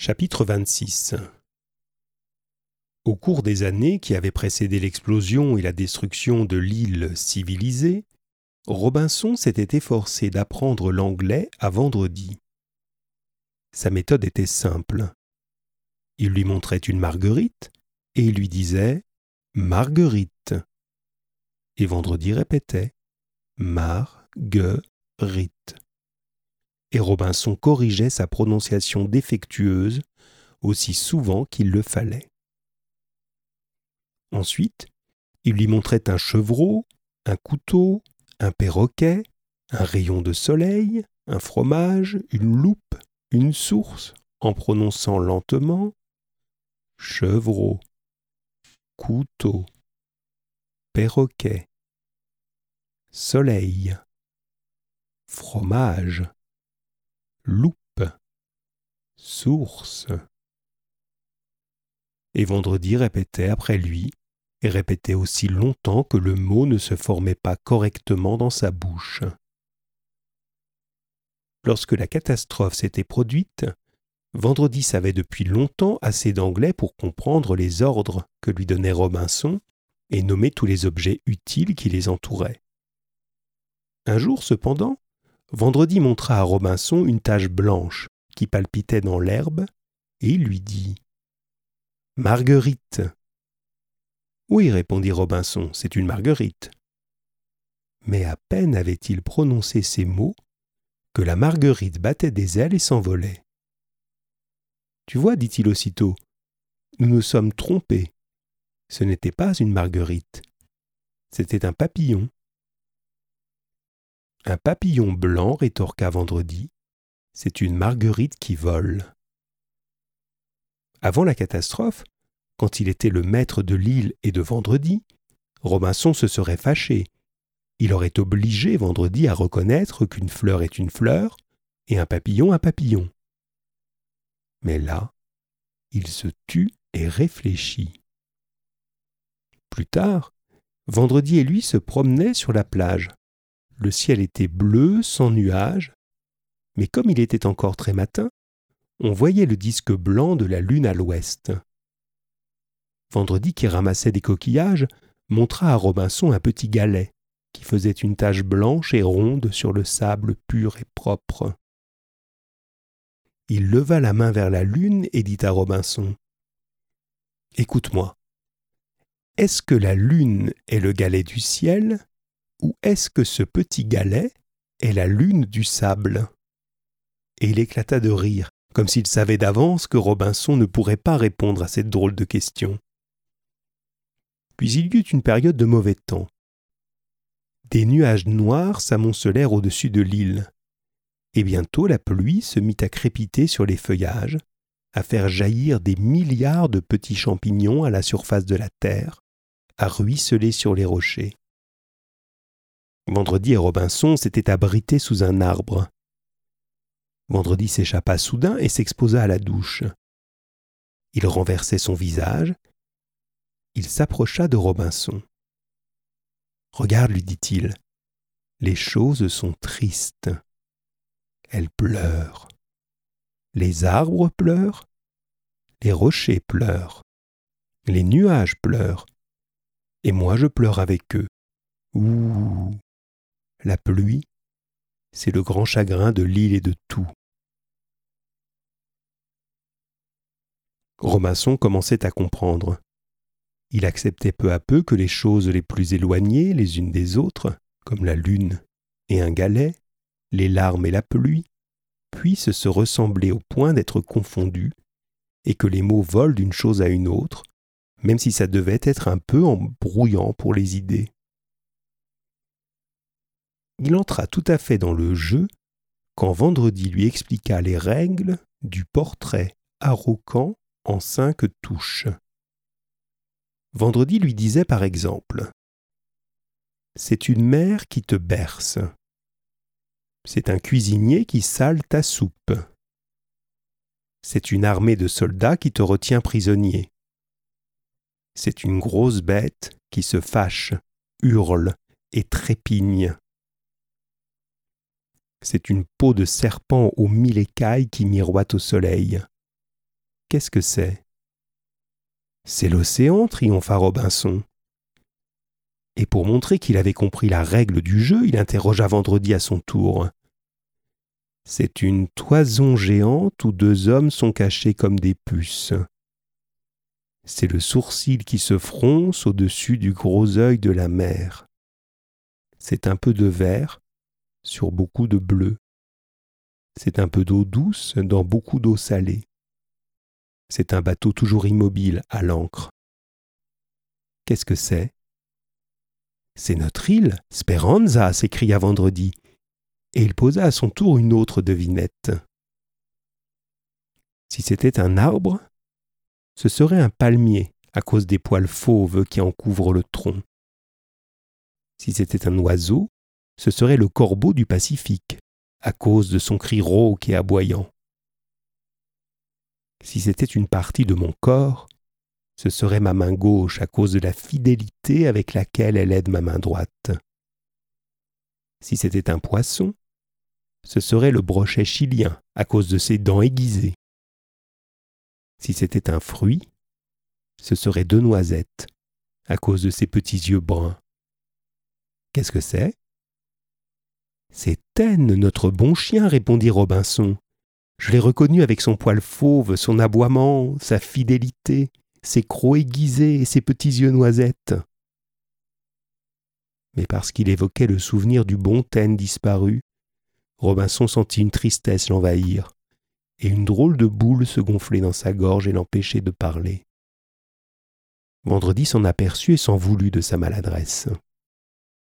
Chapitre 26 Au cours des années qui avaient précédé l'explosion et la destruction de l'île civilisée, Robinson s'était efforcé d'apprendre l'anglais à vendredi. Sa méthode était simple. Il lui montrait une marguerite et il lui disait Marguerite. Et vendredi répétait Marguerite et Robinson corrigeait sa prononciation défectueuse aussi souvent qu'il le fallait. Ensuite, il lui montrait un chevreau, un couteau, un perroquet, un rayon de soleil, un fromage, une loupe, une source, en prononçant lentement chevreau, couteau, perroquet, soleil, fromage, loupe, source. Et vendredi répétait après lui, et répétait aussi longtemps que le mot ne se formait pas correctement dans sa bouche. Lorsque la catastrophe s'était produite, Vendredi savait depuis longtemps assez d'anglais pour comprendre les ordres que lui donnait Robinson et nommer tous les objets utiles qui les entouraient. Un jour, cependant, Vendredi montra à Robinson une tache blanche qui palpitait dans l'herbe, et il lui dit Marguerite. Oui, répondit Robinson, c'est une marguerite. Mais à peine avait-il prononcé ces mots que la marguerite battait des ailes et s'envolait. Tu vois, dit-il aussitôt, nous nous sommes trompés. Ce n'était pas une marguerite, c'était un papillon. Un papillon blanc, rétorqua Vendredi, c'est une marguerite qui vole. Avant la catastrophe, quand il était le maître de l'île et de Vendredi, Robinson se serait fâché. Il aurait obligé Vendredi à reconnaître qu'une fleur est une fleur et un papillon un papillon. Mais là, il se tut et réfléchit. Plus tard, Vendredi et lui se promenaient sur la plage. Le ciel était bleu, sans nuages, mais comme il était encore très matin, on voyait le disque blanc de la lune à l'ouest. Vendredi, qui ramassait des coquillages, montra à Robinson un petit galet qui faisait une tache blanche et ronde sur le sable pur et propre. Il leva la main vers la lune et dit à Robinson Écoute-moi. Est-ce que la lune est le galet du ciel ou est-ce que ce petit galet est la lune du sable? Et il éclata de rire, comme s'il savait d'avance que Robinson ne pourrait pas répondre à cette drôle de question. Puis il y eut une période de mauvais temps. Des nuages noirs s'amoncelèrent au-dessus de l'île, et bientôt la pluie se mit à crépiter sur les feuillages, à faire jaillir des milliards de petits champignons à la surface de la terre, à ruisseler sur les rochers. Vendredi et Robinson s'étaient abrités sous un arbre. Vendredi s'échappa soudain et s'exposa à la douche. Il renversait son visage. Il s'approcha de Robinson. Regarde, lui dit-il, les choses sont tristes. Elles pleurent. Les arbres pleurent. Les rochers pleurent. Les nuages pleurent. Et moi je pleure avec eux. Ouh la pluie, c'est le grand chagrin de l'île et de tout. Robinson commençait à comprendre. Il acceptait peu à peu que les choses les plus éloignées les unes des autres, comme la lune et un galet, les larmes et la pluie, puissent se ressembler au point d'être confondues, et que les mots volent d'une chose à une autre, même si ça devait être un peu embrouillant pour les idées il entra tout à fait dans le jeu quand Vendredi lui expliqua les règles du portrait arroquant en cinq touches. Vendredi lui disait par exemple C'est une mère qui te berce. C'est un cuisinier qui sale ta soupe. C'est une armée de soldats qui te retient prisonnier. C'est une grosse bête qui se fâche, hurle et trépigne. C'est une peau de serpent aux mille écailles qui miroite au soleil. Qu'est-ce que c'est? C'est l'océan, triompha Robinson. Et pour montrer qu'il avait compris la règle du jeu, il interrogea Vendredi à son tour. C'est une toison géante où deux hommes sont cachés comme des puces. C'est le sourcil qui se fronce au-dessus du gros œil de la mer. C'est un peu de vert sur beaucoup de bleu. C'est un peu d'eau douce dans beaucoup d'eau salée. C'est un bateau toujours immobile à l'ancre. Qu'est-ce que c'est? C'est notre île, Speranza, s'écria Vendredi et il posa à son tour une autre devinette. Si c'était un arbre, ce serait un palmier à cause des poils fauves qui en couvrent le tronc. Si c'était un oiseau, ce serait le corbeau du Pacifique, à cause de son cri rauque et aboyant. Si c'était une partie de mon corps, ce serait ma main gauche à cause de la fidélité avec laquelle elle aide ma main droite. Si c'était un poisson, ce serait le brochet chilien à cause de ses dents aiguisées. Si c'était un fruit, ce serait deux noisettes à cause de ses petits yeux bruns. Qu'est-ce que c'est? C'est Taine, notre bon chien, répondit Robinson. Je l'ai reconnu avec son poil fauve, son aboiement, sa fidélité, ses crocs aiguisés et ses petits yeux noisettes mais parce qu'il évoquait le souvenir du bon Taine disparu, Robinson sentit une tristesse l'envahir, et une drôle de boule se gonfler dans sa gorge et l'empêcher de parler. Vendredi s'en aperçut et s'en voulut de sa maladresse.